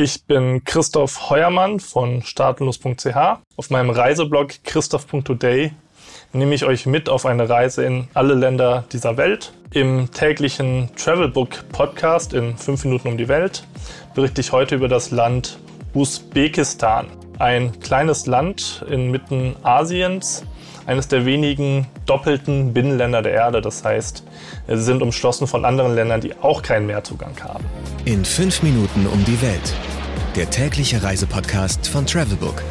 Ich bin Christoph Heuermann von startenlos.ch. Auf meinem Reiseblog christoph.today nehme ich euch mit auf eine Reise in alle Länder dieser Welt. Im täglichen Travelbook Podcast in 5 Minuten um die Welt berichte ich heute über das Land Usbekistan. Ein kleines Land inmitten Asiens, eines der wenigen doppelten Binnenländer der Erde. Das heißt, sie sind umschlossen von anderen Ländern, die auch keinen Meerzugang haben. In 5 Minuten um die Welt der tägliche Reisepodcast von Travelbook.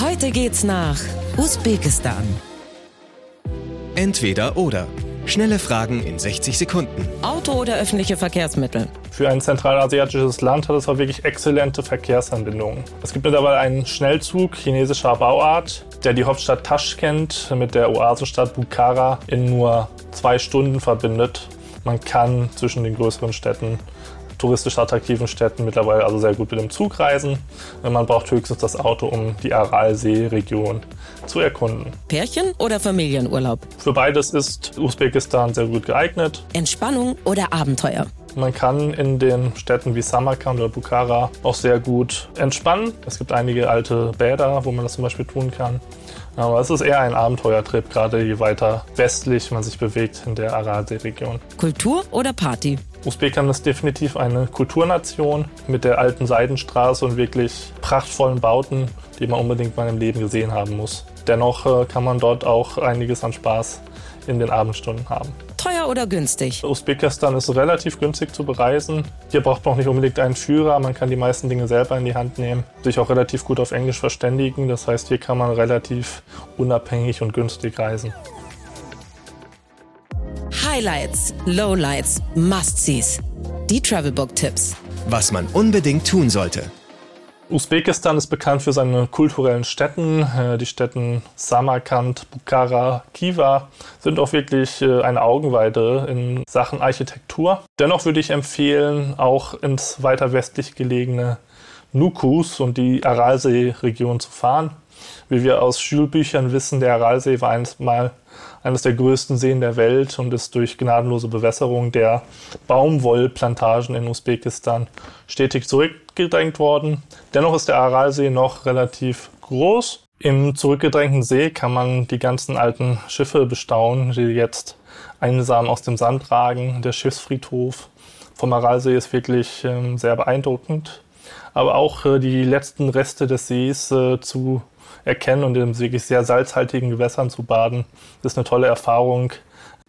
Heute geht's nach Usbekistan. Entweder oder. Schnelle Fragen in 60 Sekunden. Auto oder öffentliche Verkehrsmittel? Für ein zentralasiatisches Land hat es auch wirklich exzellente Verkehrsanbindungen. Es gibt mittlerweile einen Schnellzug chinesischer Bauart, der die Hauptstadt Taschkent mit der Oasenstadt Bukhara in nur zwei Stunden verbindet. Man kann zwischen den größeren Städten touristisch attraktiven Städten mittlerweile also sehr gut mit dem Zug reisen. Man braucht höchstens das Auto, um die Aralsee-Region zu erkunden. Pärchen oder Familienurlaub? Für beides ist Usbekistan sehr gut geeignet. Entspannung oder Abenteuer? Man kann in den Städten wie Samarkand oder Bukhara auch sehr gut entspannen. Es gibt einige alte Bäder, wo man das zum Beispiel tun kann. Aber es ist eher ein Abenteuertrip, gerade je weiter westlich man sich bewegt in der Aralsee-Region. Kultur oder Party? Usbekistan ist definitiv eine Kulturnation mit der alten Seidenstraße und wirklich prachtvollen Bauten, die man unbedingt mal im Leben gesehen haben muss. Dennoch äh, kann man dort auch einiges an Spaß in den Abendstunden haben. Teuer oder günstig? Usbekistan ist relativ günstig zu bereisen. Hier braucht man auch nicht unbedingt einen Führer, man kann die meisten Dinge selber in die Hand nehmen, sich auch relativ gut auf Englisch verständigen. Das heißt, hier kann man relativ unabhängig und günstig reisen. Highlights, Lowlights, Must-Sees. Die Travelbook-Tipps. Was man unbedingt tun sollte. Usbekistan ist bekannt für seine kulturellen Städten. Äh, die Städten Samarkand, Bukhara, Khiva sind auch wirklich äh, eine Augenweide in Sachen Architektur. Dennoch würde ich empfehlen, auch ins weiter westlich gelegene Nukus und die Aralsee-Region zu fahren. Wie wir aus Schulbüchern wissen, der Aralsee war einst mal eines der größten Seen der Welt und ist durch gnadenlose Bewässerung der Baumwollplantagen in Usbekistan stetig zurückgedrängt worden. Dennoch ist der Aralsee noch relativ groß. Im zurückgedrängten See kann man die ganzen alten Schiffe bestaunen, die jetzt einsam aus dem Sand ragen. Der Schiffsfriedhof vom Aralsee ist wirklich ähm, sehr beeindruckend. Aber auch äh, die letzten Reste des Sees äh, zu erkennen und in wirklich sehr salzhaltigen Gewässern zu baden, ist eine tolle Erfahrung.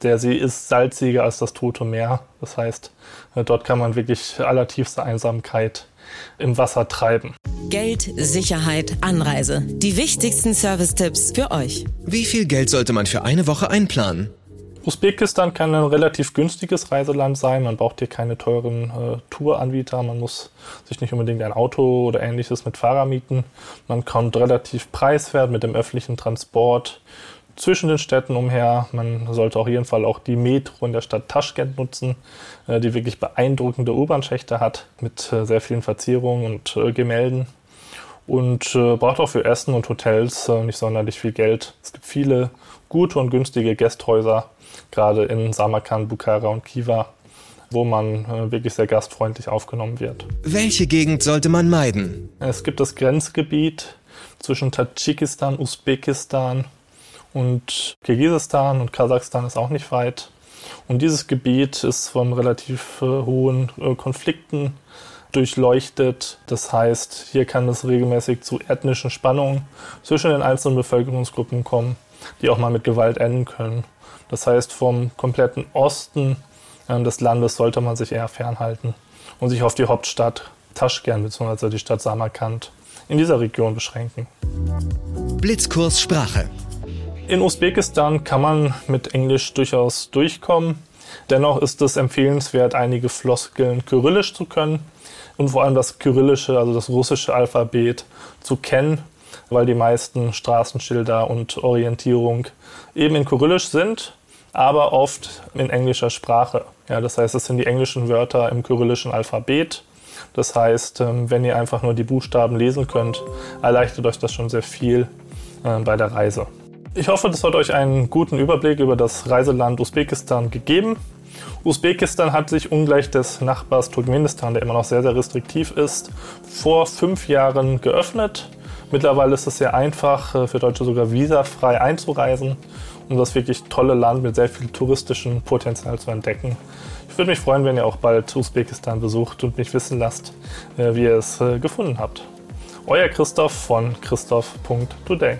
Der See ist salziger als das Tote Meer. Das heißt, äh, dort kann man wirklich allertiefste Einsamkeit im Wasser treiben. Geld, Sicherheit, Anreise. Die wichtigsten Service-Tipps für euch. Wie viel Geld sollte man für eine Woche einplanen? Usbekistan kann ein relativ günstiges Reiseland sein. Man braucht hier keine teuren äh, Touranbieter. Man muss sich nicht unbedingt ein Auto oder ähnliches mit Fahrer mieten. Man kommt relativ preiswert mit dem öffentlichen Transport zwischen den Städten umher. Man sollte auf jeden Fall auch die Metro in der Stadt Taschkent nutzen, äh, die wirklich beeindruckende U-Bahn-Schächte hat mit äh, sehr vielen Verzierungen und äh, Gemälden. Und äh, braucht auch für Essen und Hotels äh, nicht sonderlich viel Geld. Es gibt viele gute und günstige Gästhäuser gerade in Samarkand, Bukhara und Khiva, wo man äh, wirklich sehr gastfreundlich aufgenommen wird. Welche Gegend sollte man meiden? Es gibt das Grenzgebiet zwischen Tadschikistan, Usbekistan und Kirgisistan und Kasachstan ist auch nicht weit. Und dieses Gebiet ist von relativ äh, hohen äh, Konflikten durchleuchtet. Das heißt, hier kann es regelmäßig zu ethnischen Spannungen zwischen den einzelnen Bevölkerungsgruppen kommen, die auch mal mit Gewalt enden können. Das heißt, vom kompletten Osten äh, des Landes sollte man sich eher fernhalten und sich auf die Hauptstadt Taschkent bzw. die Stadt Samarkand in dieser Region beschränken. Blitzkurs Sprache. In Usbekistan kann man mit Englisch durchaus durchkommen. Dennoch ist es empfehlenswert, einige Floskeln kyrillisch zu können und vor allem das kyrillische, also das russische Alphabet zu kennen weil die meisten Straßenschilder und Orientierung eben in Kyrillisch sind, aber oft in englischer Sprache. Ja, das heißt, es sind die englischen Wörter im kyrillischen Alphabet. Das heißt, ähm, wenn ihr einfach nur die Buchstaben lesen könnt, erleichtert euch das schon sehr viel äh, bei der Reise. Ich hoffe, das hat euch einen guten Überblick über das Reiseland Usbekistan gegeben. Usbekistan hat sich ungleich des Nachbars Turkmenistan, der immer noch sehr, sehr restriktiv ist, vor fünf Jahren geöffnet. Mittlerweile ist es sehr einfach, äh, für Deutsche sogar visafrei einzureisen, um das wirklich tolle Land mit sehr viel touristischem Potenzial zu entdecken. Ich würde mich freuen, wenn ihr auch bald Usbekistan besucht und mich wissen lasst, äh, wie ihr es äh, gefunden habt. Euer Christoph von christoph.today.